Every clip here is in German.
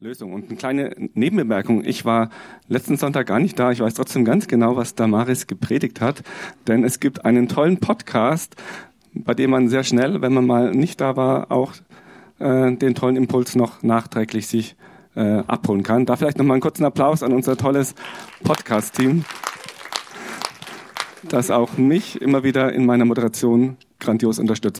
Lösung. Und eine kleine Nebenbemerkung. Ich war letzten Sonntag gar nicht da. Ich weiß trotzdem ganz genau, was Damaris gepredigt hat. Denn es gibt einen tollen Podcast, bei dem man sehr schnell, wenn man mal nicht da war, auch äh, den tollen Impuls noch nachträglich sich äh, abholen kann. Da vielleicht nochmal einen kurzen Applaus an unser tolles Podcast-Team, das auch mich immer wieder in meiner Moderation grandios unterstützt.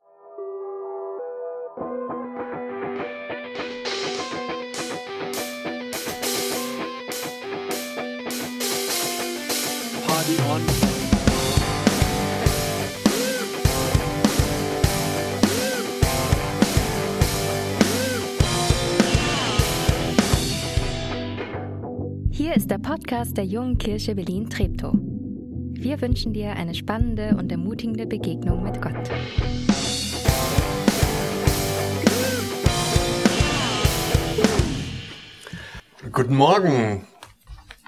Podcast der Jungen Kirche Berlin-Treptow. Wir wünschen dir eine spannende und ermutigende Begegnung mit Gott. Guten Morgen.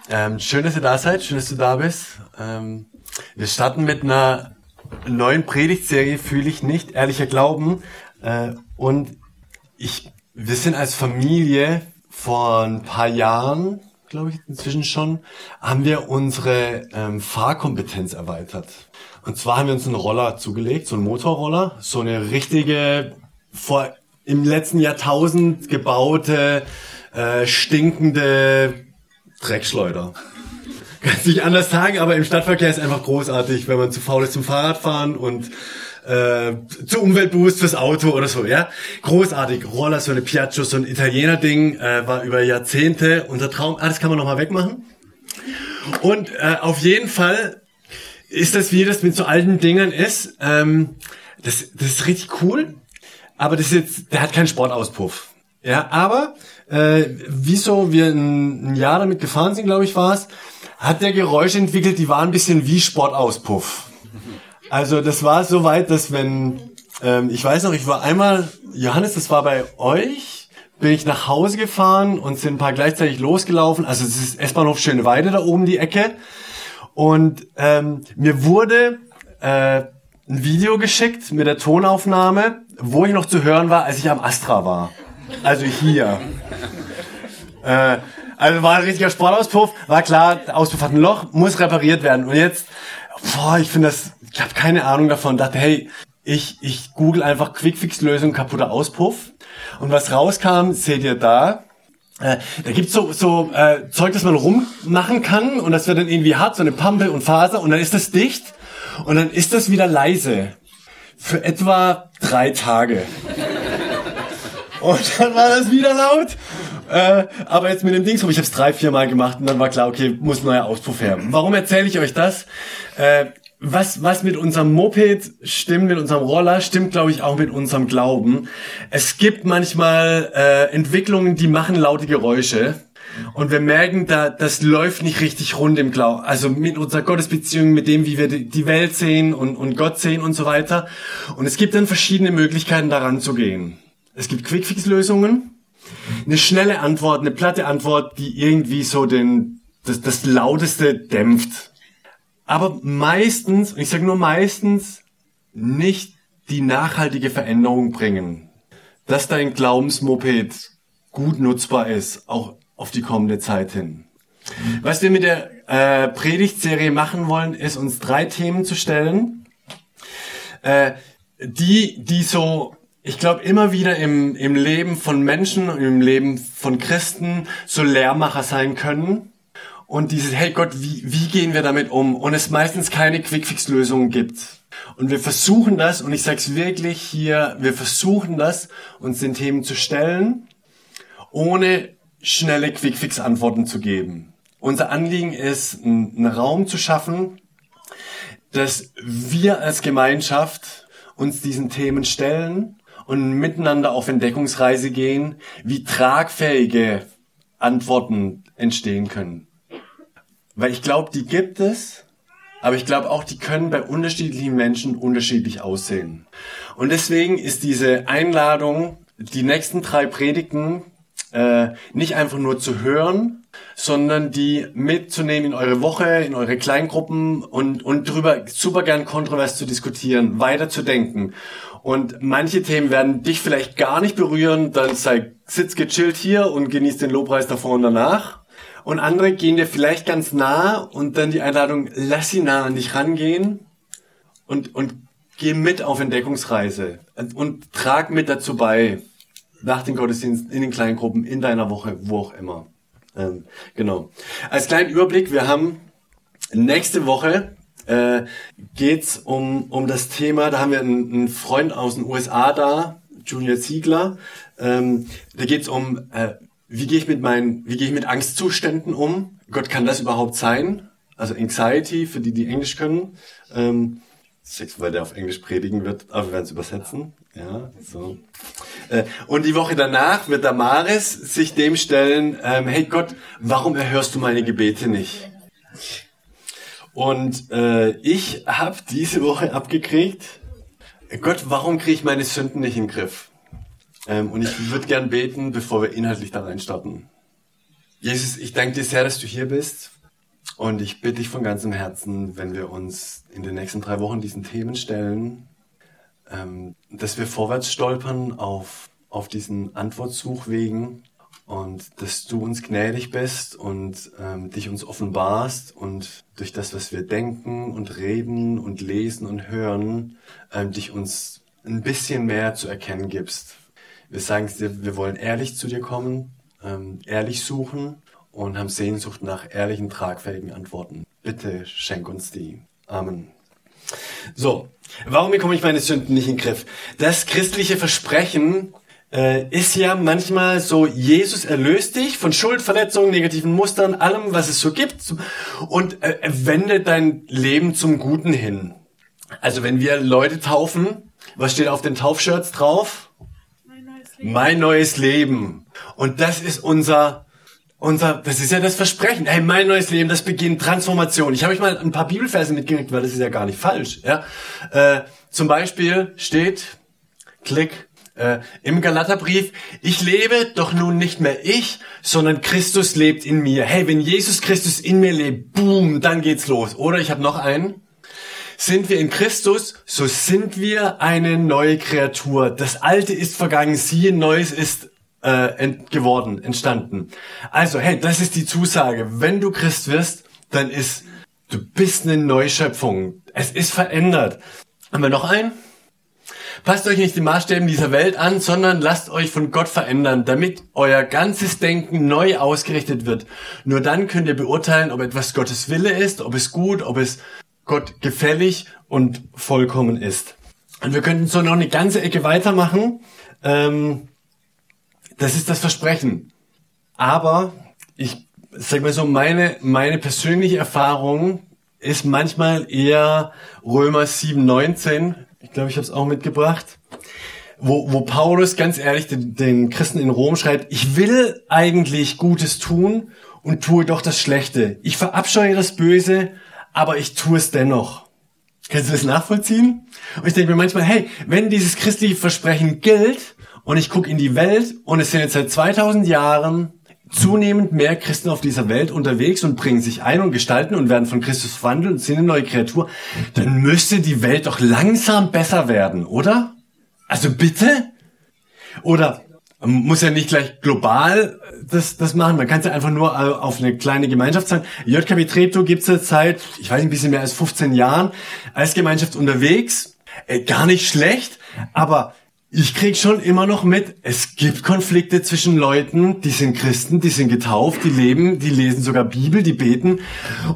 Ähm, schön, dass ihr da seid, schön, dass du da bist. Ähm, wir starten mit einer neuen Predigtserie, fühle ich nicht, ehrlicher Glauben. Äh, und ich, wir sind als Familie vor ein paar Jahren glaube ich, inzwischen schon, haben wir unsere ähm, Fahrkompetenz erweitert. Und zwar haben wir uns einen Roller zugelegt, so einen Motorroller, so eine richtige, vor im letzten Jahrtausend gebaute, äh, stinkende Dreckschleuder. Kann nicht anders sagen, aber im Stadtverkehr ist einfach großartig, wenn man zu faul ist zum Fahrradfahren und äh, zu Umweltboost fürs Auto oder so, ja. Großartig. Roller, so eine Piaggio, so ein Italiener-Ding, äh, war über Jahrzehnte unser Traum. Ah, das kann man nochmal wegmachen. Und äh, auf jeden Fall ist das, wie das mit so alten Dingern ist, ähm, das, das ist richtig cool, aber das ist jetzt, der hat keinen Sportauspuff. Ja, aber äh, wieso wir ein, ein Jahr damit gefahren sind, glaube ich, war es, hat der Geräusche entwickelt, die waren ein bisschen wie Sportauspuff. Also das war so weit, dass wenn, ähm, ich weiß noch, ich war einmal, Johannes, das war bei euch, bin ich nach Hause gefahren und sind ein paar gleichzeitig losgelaufen. Also es ist S-Bahnhof Schöneweide da oben die Ecke. Und ähm, mir wurde äh, ein Video geschickt mit der Tonaufnahme, wo ich noch zu hören war, als ich am Astra war. Also hier. äh, also war ein richtiger Sportauspuff, war klar, Auspuff hat ein Loch, muss repariert werden. Und jetzt, boah, ich finde das ich habe keine Ahnung davon, dachte, hey, ich, ich google einfach Quickfix-Lösung kaputter Auspuff. Und was rauskam, seht ihr da. Äh, da gibt's so, so äh, Zeug, das man rummachen kann und das wird dann irgendwie hart, so eine Pampe und Faser und dann ist das dicht und dann ist das wieder leise. Für etwa drei Tage. Und dann war das wieder laut. Äh, aber jetzt mit dem Dings, ich habe es drei, vier Mal gemacht und dann war klar, okay, muss neuer Auspuff her. Warum erzähle ich euch das? Äh, was, was mit unserem Moped stimmt, mit unserem Roller, stimmt, glaube ich, auch mit unserem Glauben. Es gibt manchmal äh, Entwicklungen, die machen laute Geräusche. Und wir merken, da, das läuft nicht richtig rund im Glauben. Also mit unserer Gottesbeziehung, mit dem, wie wir die Welt sehen und, und Gott sehen und so weiter. Und es gibt dann verschiedene Möglichkeiten, daran zu gehen. Es gibt Quickfix-Lösungen, eine schnelle Antwort, eine platte Antwort, die irgendwie so den, das, das Lauteste dämpft aber meistens, ich sage nur meistens, nicht die nachhaltige Veränderung bringen. Dass dein Glaubensmoped gut nutzbar ist, auch auf die kommende Zeit hin. Was wir mit der äh, Predigtserie machen wollen, ist uns drei Themen zu stellen, äh, die, die so, ich glaube, immer wieder im, im Leben von Menschen, im Leben von Christen so Lehrmacher sein können und dieses, hey Gott, wie, wie gehen wir damit um? Und es meistens keine Quickfix-Lösungen gibt. Und wir versuchen das, und ich sage es wirklich hier, wir versuchen das, uns den Themen zu stellen, ohne schnelle Quickfix-Antworten zu geben. Unser Anliegen ist, einen Raum zu schaffen, dass wir als Gemeinschaft uns diesen Themen stellen und miteinander auf Entdeckungsreise gehen, wie tragfähige Antworten entstehen können. Weil ich glaube, die gibt es, aber ich glaube auch, die können bei unterschiedlichen Menschen unterschiedlich aussehen. Und deswegen ist diese Einladung, die nächsten drei Predigten äh, nicht einfach nur zu hören, sondern die mitzunehmen in eure Woche, in eure Kleingruppen und, und drüber super gern kontrovers zu diskutieren, weiterzudenken. Und manche Themen werden dich vielleicht gar nicht berühren, dann sei, sitz gechillt hier und genieß den Lobpreis davor und danach. Und andere gehen dir vielleicht ganz nah und dann die Einladung, lass sie nah an dich rangehen und, und geh mit auf Entdeckungsreise und, und trag mit dazu bei, nach den Gottesdiensten, in den kleinen Gruppen, in deiner Woche, wo auch immer. Ähm, genau. Als kleinen Überblick, wir haben nächste Woche äh, geht's um, um das Thema, da haben wir einen, einen Freund aus den USA da, Junior Ziegler, ähm, da geht's um, äh, wie gehe ich mit meinen, wie gehe ich mit Angstzuständen um? Gott, kann das überhaupt sein? Also Anxiety, für die, die Englisch können. Ähm, weil der auf Englisch predigen wird, aber wir werden es übersetzen. Ja, so. Äh, und die Woche danach wird Damaris sich dem stellen, ähm, hey Gott, warum erhörst du meine Gebete nicht? Und äh, ich habe diese Woche abgekriegt, Gott, warum kriege ich meine Sünden nicht in den Griff? Ähm, und ich würde gern beten, bevor wir inhaltlich da reinstarten. Jesus, ich danke dir sehr, dass du hier bist. Und ich bitte dich von ganzem Herzen, wenn wir uns in den nächsten drei Wochen diesen Themen stellen, ähm, dass wir vorwärts stolpern auf, auf diesen Antwortsuchwegen und dass du uns gnädig bist und ähm, dich uns offenbarst und durch das, was wir denken und reden und lesen und hören, ähm, dich uns ein bisschen mehr zu erkennen gibst. Wir sagen dir, wir wollen ehrlich zu dir kommen, ähm, ehrlich suchen und haben Sehnsucht nach ehrlichen, tragfähigen Antworten. Bitte schenk uns die. Amen. So, warum bekomme ich meine Sünden nicht in den Griff? Das christliche Versprechen äh, ist ja manchmal so, Jesus erlöst dich von Schuld, Verletzungen, negativen Mustern, allem, was es so gibt und äh, wendet dein Leben zum Guten hin. Also wenn wir Leute taufen, was steht auf den Taufshirts drauf? Mein neues Leben. Und das ist unser unser, das ist ja das Versprechen. Hey, mein neues Leben, das beginnt Transformation. Ich habe euch mal ein paar Bibelverse mitgekriegt, weil das ist ja gar nicht falsch. Ja? Äh, zum Beispiel steht, klick, äh, im Galaterbrief, ich lebe doch nun nicht mehr ich, sondern Christus lebt in mir. Hey, wenn Jesus Christus in mir lebt, boom, dann geht's los. Oder ich habe noch einen. Sind wir in Christus, so sind wir eine neue Kreatur. Das Alte ist vergangen, siehe, Neues ist äh, ent geworden, entstanden. Also, hey, das ist die Zusage. Wenn du Christ wirst, dann ist, du bist eine Neuschöpfung. Es ist verändert. Haben wir noch einen? Passt euch nicht die Maßstäben dieser Welt an, sondern lasst euch von Gott verändern, damit euer ganzes Denken neu ausgerichtet wird. Nur dann könnt ihr beurteilen, ob etwas Gottes Wille ist, ob es gut, ob es Gott gefällig und vollkommen ist. Und wir könnten so noch eine ganze Ecke weitermachen. Ähm, das ist das Versprechen. Aber ich sag mal so, meine, meine persönliche Erfahrung ist manchmal eher Römer 7, 19 ich glaube, ich habe es auch mitgebracht, wo, wo Paulus ganz ehrlich den, den Christen in Rom schreibt, ich will eigentlich Gutes tun und tue doch das Schlechte. Ich verabscheue das Böse, aber ich tue es dennoch. Kannst du das nachvollziehen? Und ich denke mir manchmal, hey, wenn dieses christliche Versprechen gilt und ich gucke in die Welt und es sind jetzt seit 2000 Jahren zunehmend mehr Christen auf dieser Welt unterwegs und bringen sich ein und gestalten und werden von Christus verwandelt und sind eine neue Kreatur, dann müsste die Welt doch langsam besser werden, oder? Also bitte? Oder muss ja nicht gleich global das, das machen. Man kann es ja einfach nur äh, auf eine kleine Gemeinschaft sein. JKB Treptow gibt es seit, ich weiß nicht, ein bisschen mehr als 15 Jahren als Gemeinschaft unterwegs. Äh, gar nicht schlecht, aber ich krieg schon immer noch mit, es gibt Konflikte zwischen Leuten, die sind Christen, die sind getauft, die leben, die lesen sogar Bibel, die beten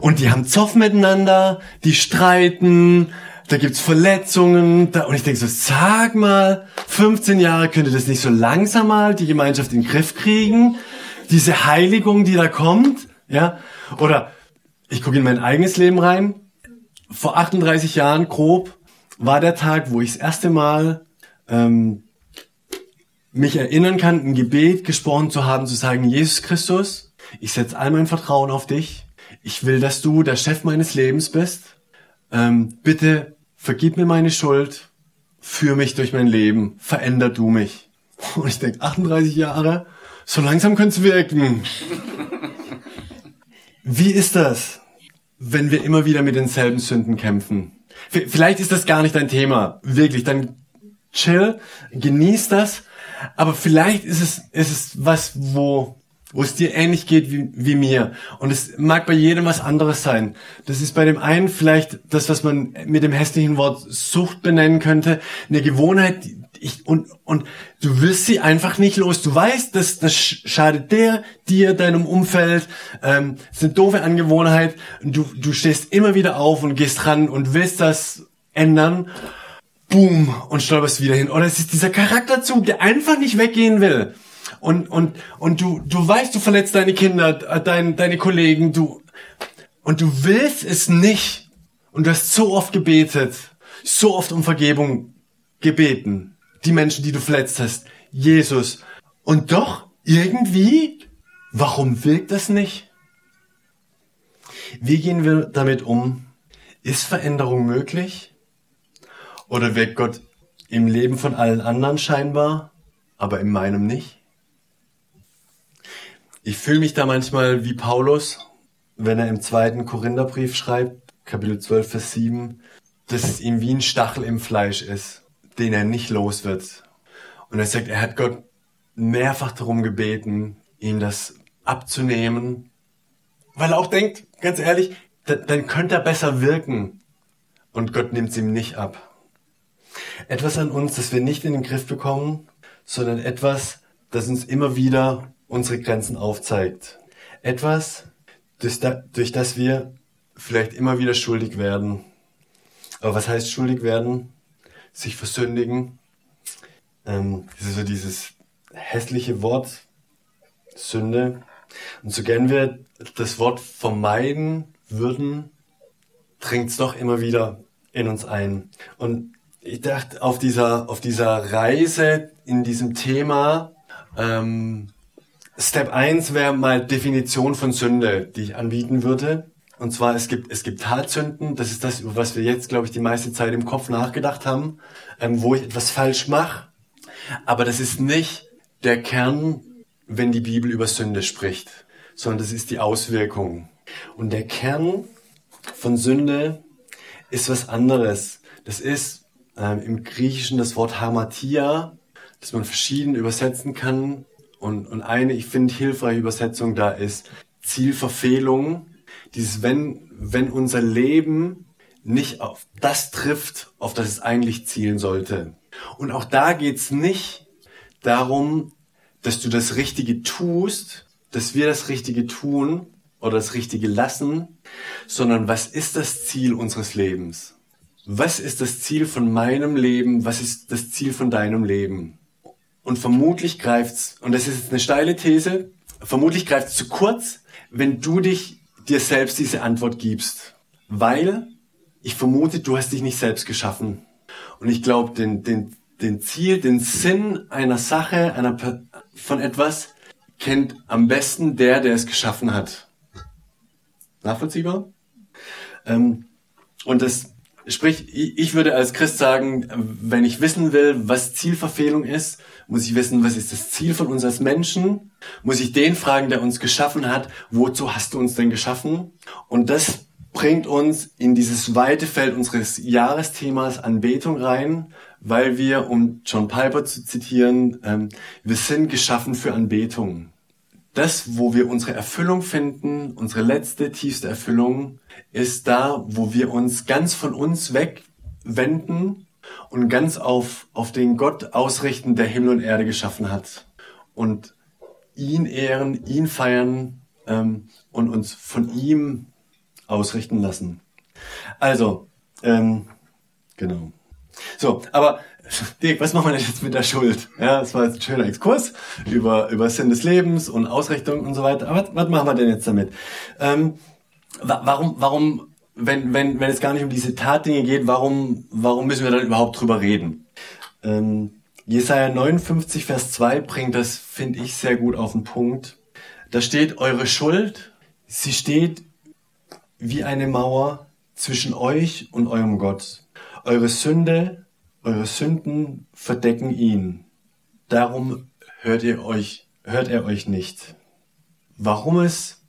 und die haben Zoff miteinander, die streiten, da gibt's Verletzungen da, und ich denke so, sag mal, 15 Jahre könnte das nicht so langsam mal die Gemeinschaft in den Griff kriegen? Diese Heiligung, die da kommt, ja? Oder ich gucke in mein eigenes Leben rein. Vor 38 Jahren grob war der Tag, wo ich das erste Mal ähm, mich erinnern kann, ein Gebet gesprochen zu haben, zu sagen, Jesus Christus, ich setze all mein Vertrauen auf dich. Ich will, dass du der Chef meines Lebens bist. Ähm, bitte vergib mir meine Schuld, führ mich durch mein Leben, veränder du mich. Und ich denke, 38 Jahre, so langsam könnte es wirken. Wie ist das, wenn wir immer wieder mit denselben Sünden kämpfen? Vielleicht ist das gar nicht dein Thema, wirklich. Dann chill, genieß das. Aber vielleicht ist es, ist es was, wo, wo es dir ähnlich geht wie, wie mir. Und es mag bei jedem was anderes sein. Das ist bei dem einen vielleicht das, was man mit dem hässlichen Wort Sucht benennen könnte. Eine Gewohnheit, ich, und, und du wirst sie einfach nicht los. Du weißt, dass das schadet der, dir, deinem Umfeld. Ähm, das ist eine doofe Angewohnheit. Du, du stehst immer wieder auf und gehst ran und willst das ändern. Boom, und stolperst wieder hin. Oder es ist dieser Charakterzug, der einfach nicht weggehen will. Und, und, und du, du weißt, du verletzt deine Kinder, äh, dein, deine Kollegen, du, und du willst es nicht. Und du hast so oft gebetet, so oft um Vergebung gebeten die Menschen, die du verletzt hast. Jesus. Und doch, irgendwie, warum wirkt das nicht? Wie gehen wir damit um? Ist Veränderung möglich? Oder wirkt Gott im Leben von allen anderen scheinbar, aber in meinem nicht? Ich fühle mich da manchmal wie Paulus, wenn er im zweiten Korintherbrief schreibt, Kapitel 12, Vers 7, dass es ihm wie ein Stachel im Fleisch ist den er nicht los wird. Und er sagt, er hat Gott mehrfach darum gebeten, ihm das abzunehmen, weil er auch denkt, ganz ehrlich, dann könnte er besser wirken. Und Gott nimmt es ihm nicht ab. Etwas an uns, das wir nicht in den Griff bekommen, sondern etwas, das uns immer wieder unsere Grenzen aufzeigt. Etwas, durch, durch das wir vielleicht immer wieder schuldig werden. Aber was heißt schuldig werden? sich versündigen. Ähm, das ist so dieses hässliche Wort, Sünde. Und so gern wir das Wort vermeiden würden, dringt es doch immer wieder in uns ein. Und ich dachte, auf dieser, auf dieser Reise in diesem Thema, ähm, Step 1 wäre mal Definition von Sünde, die ich anbieten würde. Und zwar, es gibt, es gibt Tatsünden, das ist das, über was wir jetzt, glaube ich, die meiste Zeit im Kopf nachgedacht haben, ähm, wo ich etwas falsch mache. Aber das ist nicht der Kern, wenn die Bibel über Sünde spricht, sondern das ist die Auswirkung. Und der Kern von Sünde ist was anderes. Das ist ähm, im Griechischen das Wort Hamatia, das man verschieden übersetzen kann. Und, und eine, ich finde, hilfreiche Übersetzung da ist Zielverfehlung dieses, wenn, wenn unser Leben nicht auf das trifft, auf das es eigentlich zielen sollte. Und auch da geht's nicht darum, dass du das Richtige tust, dass wir das Richtige tun oder das Richtige lassen, sondern was ist das Ziel unseres Lebens? Was ist das Ziel von meinem Leben? Was ist das Ziel von deinem Leben? Und vermutlich greift's, und das ist jetzt eine steile These, vermutlich greift's zu kurz, wenn du dich dir selbst diese Antwort gibst. Weil ich vermute, du hast dich nicht selbst geschaffen. Und ich glaube, den, den, den Ziel, den Sinn einer Sache, einer, von etwas, kennt am besten der, der es geschaffen hat. Nachvollziehbar? Ähm, und das, sprich, ich würde als Christ sagen, wenn ich wissen will, was Zielverfehlung ist, muss ich wissen, was ist das Ziel von uns als Menschen? Muss ich den fragen, der uns geschaffen hat, wozu hast du uns denn geschaffen? Und das bringt uns in dieses weite Feld unseres Jahresthemas Anbetung rein, weil wir, um John Piper zu zitieren, ähm, wir sind geschaffen für Anbetung. Das, wo wir unsere Erfüllung finden, unsere letzte, tiefste Erfüllung, ist da, wo wir uns ganz von uns wegwenden und ganz auf, auf den Gott ausrichten, der Himmel und Erde geschaffen hat. Und ihn ehren, ihn feiern ähm, und uns von ihm ausrichten lassen. Also, ähm, genau. So, aber Dirk, was machen wir denn jetzt mit der Schuld? Ja, das war jetzt ein schöner Exkurs über, über Sinn des Lebens und Ausrichtung und so weiter. Aber was, was machen wir denn jetzt damit? Ähm, warum, warum wenn, wenn, wenn es gar nicht um diese Tatdinge geht, warum, warum müssen wir dann überhaupt drüber reden? Ähm, Jesaja 59, Vers 2 bringt das, finde ich, sehr gut auf den Punkt. Da steht, eure Schuld, sie steht wie eine Mauer zwischen euch und eurem Gott. Eure Sünde, eure Sünden verdecken ihn. Darum hört ihr euch hört er euch nicht. Warum es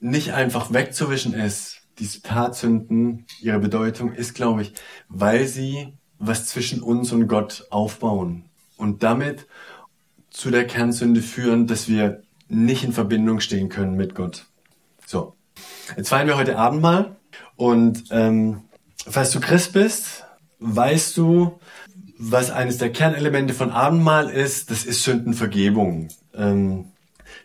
nicht einfach wegzuwischen ist, diese Tatsünden, ihre Bedeutung ist, glaube ich, weil sie was zwischen uns und Gott aufbauen und damit zu der Kernsünde führen, dass wir nicht in Verbindung stehen können mit Gott. So, jetzt feiern wir heute Abend mal und ähm, falls du Christ bist, weißt du, was eines der Kernelemente von Abendmahl ist, das ist Sündenvergebung. Ähm,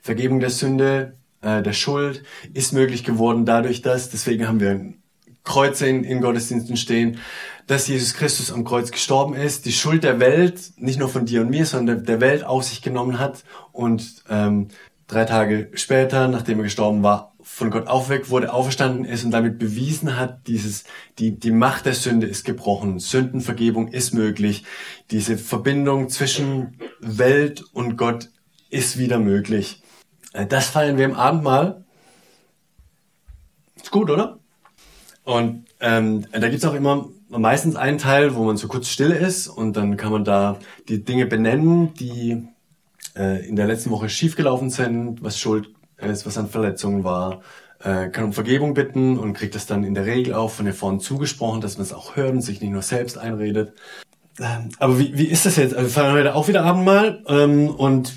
Vergebung der Sünde, äh, der Schuld ist möglich geworden dadurch, dass, deswegen haben wir Kreuze in, in Gottesdiensten stehen, dass Jesus Christus am Kreuz gestorben ist, die Schuld der Welt, nicht nur von dir und mir, sondern der Welt auf sich genommen hat und ähm, drei Tage später, nachdem er gestorben war, von Gott aufweckt wurde, auferstanden ist und damit bewiesen hat, dieses, die, die Macht der Sünde ist gebrochen, Sündenvergebung ist möglich, diese Verbindung zwischen Welt und Gott ist wieder möglich. Äh, das feiern wir im Abendmahl. Ist gut, oder? Und ähm, da gibt's auch immer meistens einen Teil, wo man so kurz still ist und dann kann man da die Dinge benennen, die äh, in der letzten Woche schiefgelaufen sind, was Schuld ist, was an Verletzungen war, äh, kann um Vergebung bitten und kriegt das dann in der Regel auch von der vorn zugesprochen, dass man es auch hört und sich nicht nur selbst einredet. Ähm, aber wie, wie ist das jetzt? Also wir feiern heute auch wieder Abendmahl ähm, und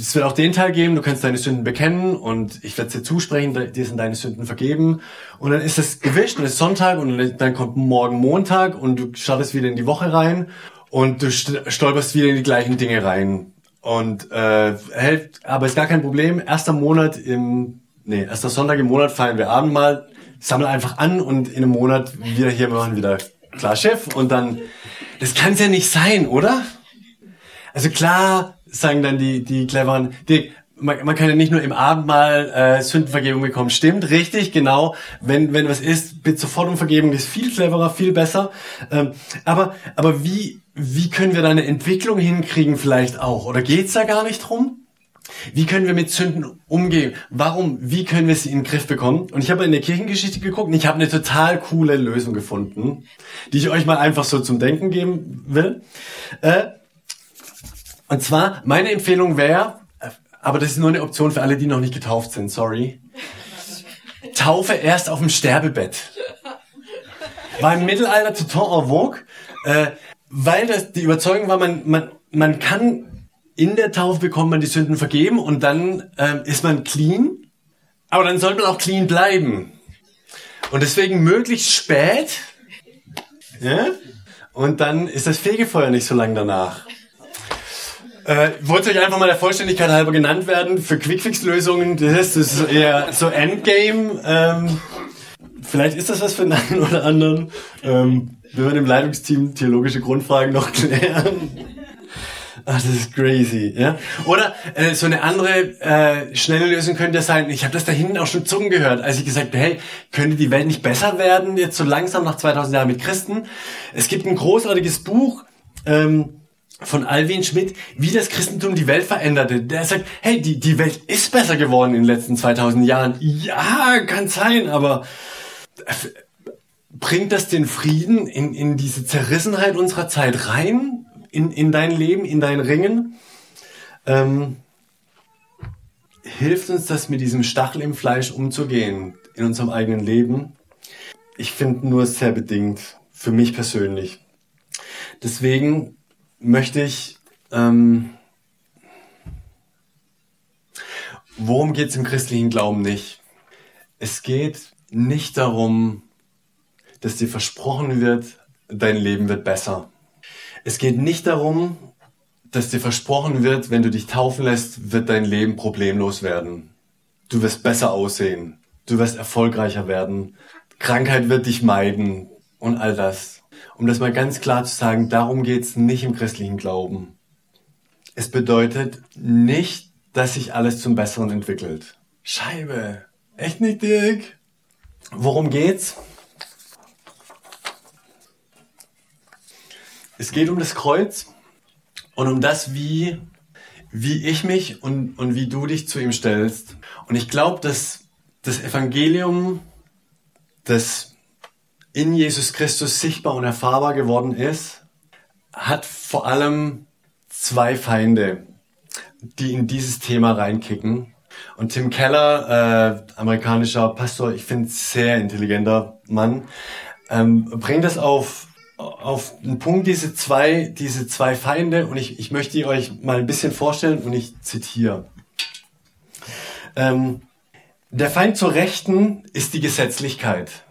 es wird auch den Teil geben, du kannst deine Sünden bekennen und ich werde dir zusprechen, dir sind deine Sünden vergeben. Und dann ist es gewischt und es ist Sonntag und dann kommt morgen Montag und du startest wieder in die Woche rein und du stolperst wieder in die gleichen Dinge rein. Und äh, hält, aber ist gar kein Problem. Erster Monat im, nee, erster Sonntag im Monat feiern wir Abendmahl, sammeln einfach an und in einem Monat wieder hier machen wieder klar Chef und dann das kann es ja nicht sein, oder? Also klar, sagen dann die, die cleveren, die, man, man kann ja nicht nur im Abendmahl äh, Sündenvergebung bekommen. Stimmt, richtig, genau. Wenn, wenn was ist, bitte sofort um Vergebung, ist viel cleverer, viel besser. Ähm, aber, aber wie, wie können wir da eine Entwicklung hinkriegen vielleicht auch? Oder geht's da gar nicht drum? Wie können wir mit Sünden umgehen? Warum? Wie können wir sie in den Griff bekommen? Und ich habe in der Kirchengeschichte geguckt und ich habe eine total coole Lösung gefunden, die ich euch mal einfach so zum Denken geben will. Äh, und zwar, meine Empfehlung wäre, aber das ist nur eine Option für alle, die noch nicht getauft sind, sorry. Taufe erst auf dem Sterbebett. War im Mittelalter total en vogue, äh, weil das die Überzeugung war, man, man, man kann in der Taufe bekommt man die Sünden vergeben und dann ähm, ist man clean. Aber dann sollte man auch clean bleiben. Und deswegen möglichst spät. Ja? Und dann ist das Fegefeuer nicht so lang danach. Äh, wollte euch einfach mal der Vollständigkeit halber genannt werden für Quickfix-Lösungen. Das ist eher so Endgame. Ähm, vielleicht ist das was für den einen oder anderen. Ähm, wir werden im Leitungsteam theologische Grundfragen noch klären. Ach, das ist crazy, ja. Oder äh, so eine andere äh, schnelle Lösung könnte sein, ich habe das da hinten auch schon Zungen gehört, als ich gesagt habe, hey, könnte die Welt nicht besser werden, jetzt so langsam nach 2000 Jahren mit Christen? Es gibt ein großartiges Buch ähm, von Alwin Schmidt, wie das Christentum die Welt veränderte. Der sagt, hey, die, die Welt ist besser geworden in den letzten 2000 Jahren. Ja, kann sein, aber bringt das den Frieden in, in diese Zerrissenheit unserer Zeit rein? in, in dein Leben, in dein Ringen. Ähm, hilft uns das mit diesem Stachel im Fleisch umzugehen in unserem eigenen Leben? Ich finde nur sehr bedingt, für mich persönlich. Deswegen möchte ich, ähm, worum geht es im christlichen Glauben nicht? Es geht nicht darum, dass dir versprochen wird, dein Leben wird besser. Es geht nicht darum, dass dir versprochen wird, wenn du dich taufen lässt, wird dein Leben problemlos werden. Du wirst besser aussehen. Du wirst erfolgreicher werden. Krankheit wird dich meiden und all das. Um das mal ganz klar zu sagen, darum geht's nicht im christlichen Glauben. Es bedeutet nicht, dass sich alles zum Besseren entwickelt. Scheibe. Echt nicht, Dirk? Worum geht's? Es geht um das Kreuz und um das, wie, wie ich mich und, und wie du dich zu ihm stellst. Und ich glaube, dass das Evangelium, das in Jesus Christus sichtbar und erfahrbar geworden ist, hat vor allem zwei Feinde. die in dieses Thema reinkicken. Und Tim Keller, äh, amerikanischer Pastor, ich finde sehr intelligenter Mann, ähm, bringt das auf auf den Punkt diese zwei diese zwei Feinde und ich, ich möchte euch mal ein bisschen vorstellen und ich zitiere. Ähm, der Feind zur Rechten ist die Gesetzlichkeit.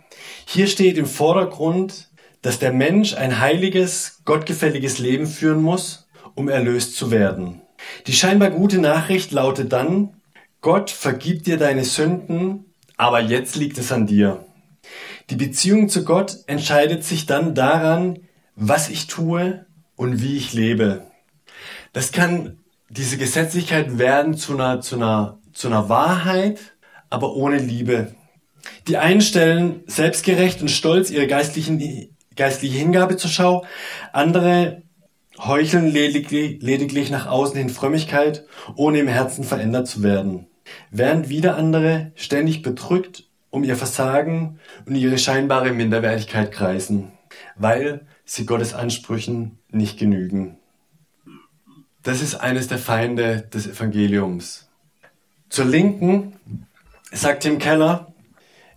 Hier steht im Vordergrund, dass der Mensch ein heiliges, gottgefälliges Leben führen muss, um erlöst zu werden. Die scheinbar gute Nachricht lautet dann, Gott vergibt dir deine Sünden, aber jetzt liegt es an dir. Die Beziehung zu Gott entscheidet sich dann daran, was ich tue und wie ich lebe. Das kann diese Gesetzlichkeit werden zu einer, zu einer, zu einer Wahrheit, aber ohne Liebe. Die einen stellen selbstgerecht und stolz ihre geistlichen, geistliche Hingabe zur Schau, andere heucheln lediglich, lediglich nach außen hin Frömmigkeit, ohne im Herzen verändert zu werden. Während wieder andere ständig bedrückt um ihr Versagen und ihre scheinbare Minderwertigkeit kreisen, weil sie Gottes Ansprüchen nicht genügen. Das ist eines der Feinde des Evangeliums. Zur Linken sagt Tim Keller,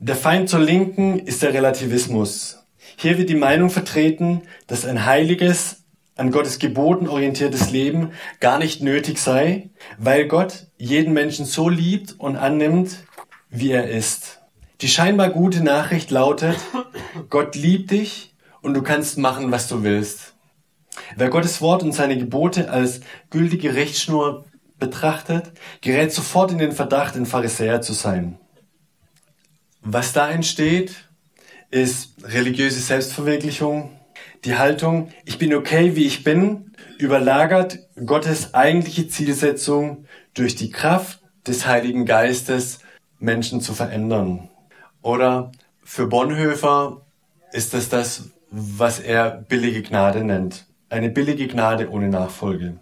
der Feind zur Linken ist der Relativismus. Hier wird die Meinung vertreten, dass ein heiliges, an Gottes Geboten orientiertes Leben gar nicht nötig sei, weil Gott jeden Menschen so liebt und annimmt, wie er ist. Die scheinbar gute Nachricht lautet, Gott liebt dich und du kannst machen, was du willst. Wer Gottes Wort und seine Gebote als gültige Rechtsschnur betrachtet, gerät sofort in den Verdacht, ein Pharisäer zu sein. Was da entsteht, ist religiöse Selbstverwirklichung, die Haltung, ich bin okay, wie ich bin, überlagert Gottes eigentliche Zielsetzung durch die Kraft des Heiligen Geistes, Menschen zu verändern. Oder für Bonhoeffer ist das das, was er billige Gnade nennt. Eine billige Gnade ohne Nachfolge.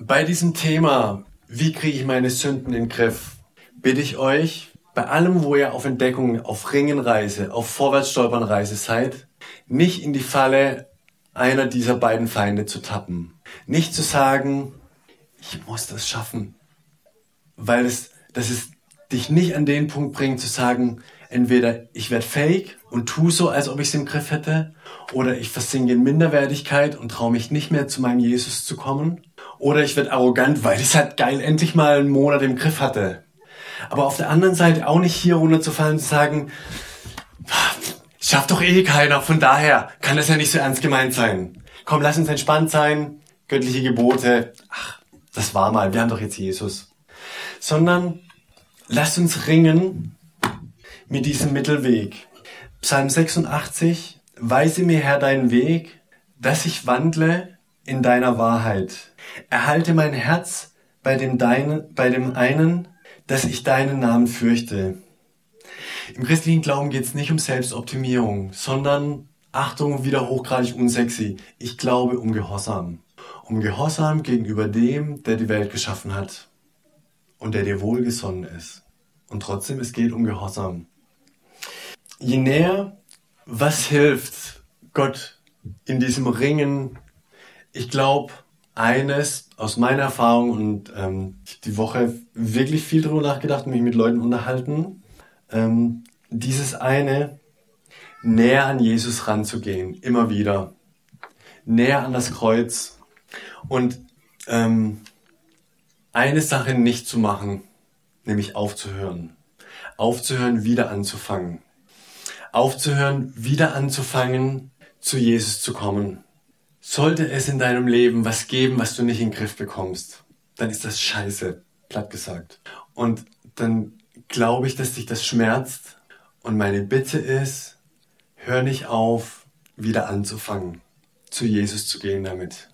Bei diesem Thema, wie kriege ich meine Sünden in den Griff, bitte ich euch, bei allem, wo ihr auf Entdeckung, auf Ringenreise, auf Vorwärtsstolpernreise seid, nicht in die Falle einer dieser beiden Feinde zu tappen. Nicht zu sagen, ich muss das schaffen. Weil es, das ist dich nicht an den Punkt bringt zu sagen, entweder ich werde fake und tu so, als ob ich es im Griff hätte, oder ich versinke in Minderwertigkeit und traue mich nicht mehr zu meinem Jesus zu kommen, oder ich werde arrogant, weil ich es halt geil endlich mal einen Monat im Griff hatte. Aber auf der anderen Seite auch nicht hier runterzufallen und zu sagen, Schafft doch eh keiner, von daher kann das ja nicht so ernst gemeint sein. Komm, lass uns entspannt sein, göttliche Gebote, ach, das war mal, wir haben doch jetzt Jesus. Sondern lass uns ringen mit diesem Mittelweg. Psalm 86, weise mir Herr deinen Weg, dass ich wandle in deiner Wahrheit. Erhalte mein Herz bei dem, deinen, bei dem einen, dass ich deinen Namen fürchte. Im christlichen Glauben geht es nicht um Selbstoptimierung, sondern, Achtung, wieder hochgradig unsexy, ich glaube um Gehorsam. Um Gehorsam gegenüber dem, der die Welt geschaffen hat und der dir wohlgesonnen ist. Und trotzdem, es geht um Gehorsam. Je näher, was hilft Gott in diesem Ringen? Ich glaube, eines aus meiner Erfahrung und ähm, die Woche wirklich viel darüber nachgedacht, mich mit Leuten unterhalten ähm, dieses eine, näher an Jesus ranzugehen, immer wieder. Näher an das Kreuz. Und ähm, eine Sache nicht zu machen, nämlich aufzuhören. Aufzuhören, wieder anzufangen. Aufzuhören, wieder anzufangen, zu Jesus zu kommen. Sollte es in deinem Leben was geben, was du nicht in den Griff bekommst, dann ist das scheiße, platt gesagt. Und dann glaube ich, dass dich das schmerzt. Und meine Bitte ist, hör nicht auf, wieder anzufangen, zu Jesus zu gehen damit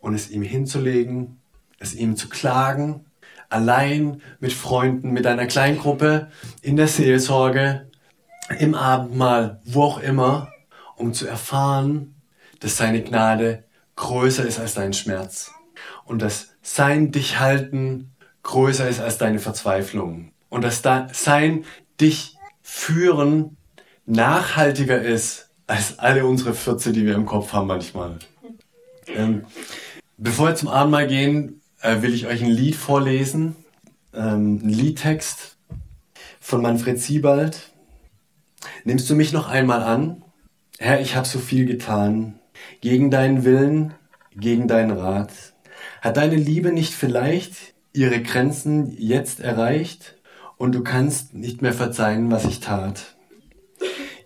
und es ihm hinzulegen, es ihm zu klagen, allein mit Freunden, mit einer Kleingruppe, in der Seelsorge, im Abendmahl, wo auch immer, um zu erfahren, dass seine Gnade größer ist als dein Schmerz und dass sein dich halten größer ist als deine Verzweiflung und dass da sein dich führen nachhaltiger ist als alle unsere 14, die wir im Kopf haben manchmal. Ähm, bevor wir zum Abendmahl gehen, äh, will ich euch ein Lied vorlesen, ähm, ein Liedtext von Manfred Siebald. Nimmst du mich noch einmal an? Herr, ich habe so viel getan, gegen deinen Willen, gegen deinen Rat. Hat deine Liebe nicht vielleicht ihre Grenzen jetzt erreicht und du kannst nicht mehr verzeihen, was ich tat?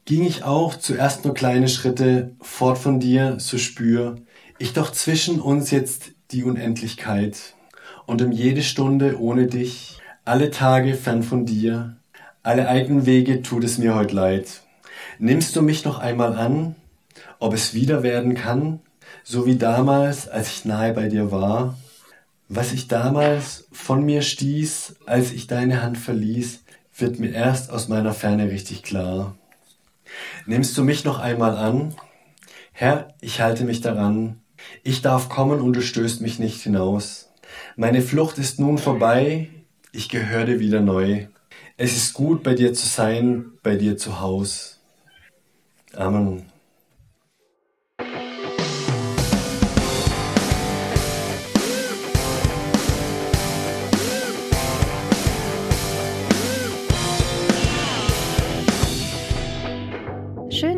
Ging ich auch zuerst nur kleine Schritte fort von dir, so spür ich doch zwischen uns jetzt die Unendlichkeit und um jede Stunde ohne dich, alle Tage fern von dir, alle eigenen Wege tut es mir heut leid. Nimmst du mich noch einmal an, ob es wieder werden kann, so wie damals, als ich nahe bei dir war? Was ich damals von mir stieß, als ich deine Hand verließ, wird mir erst aus meiner Ferne richtig klar. Nimmst du mich noch einmal an? Herr, ich halte mich daran. Ich darf kommen und du stößt mich nicht hinaus. Meine Flucht ist nun vorbei, ich gehöre dir wieder neu. Es ist gut, bei dir zu sein, bei dir zu Haus. Amen.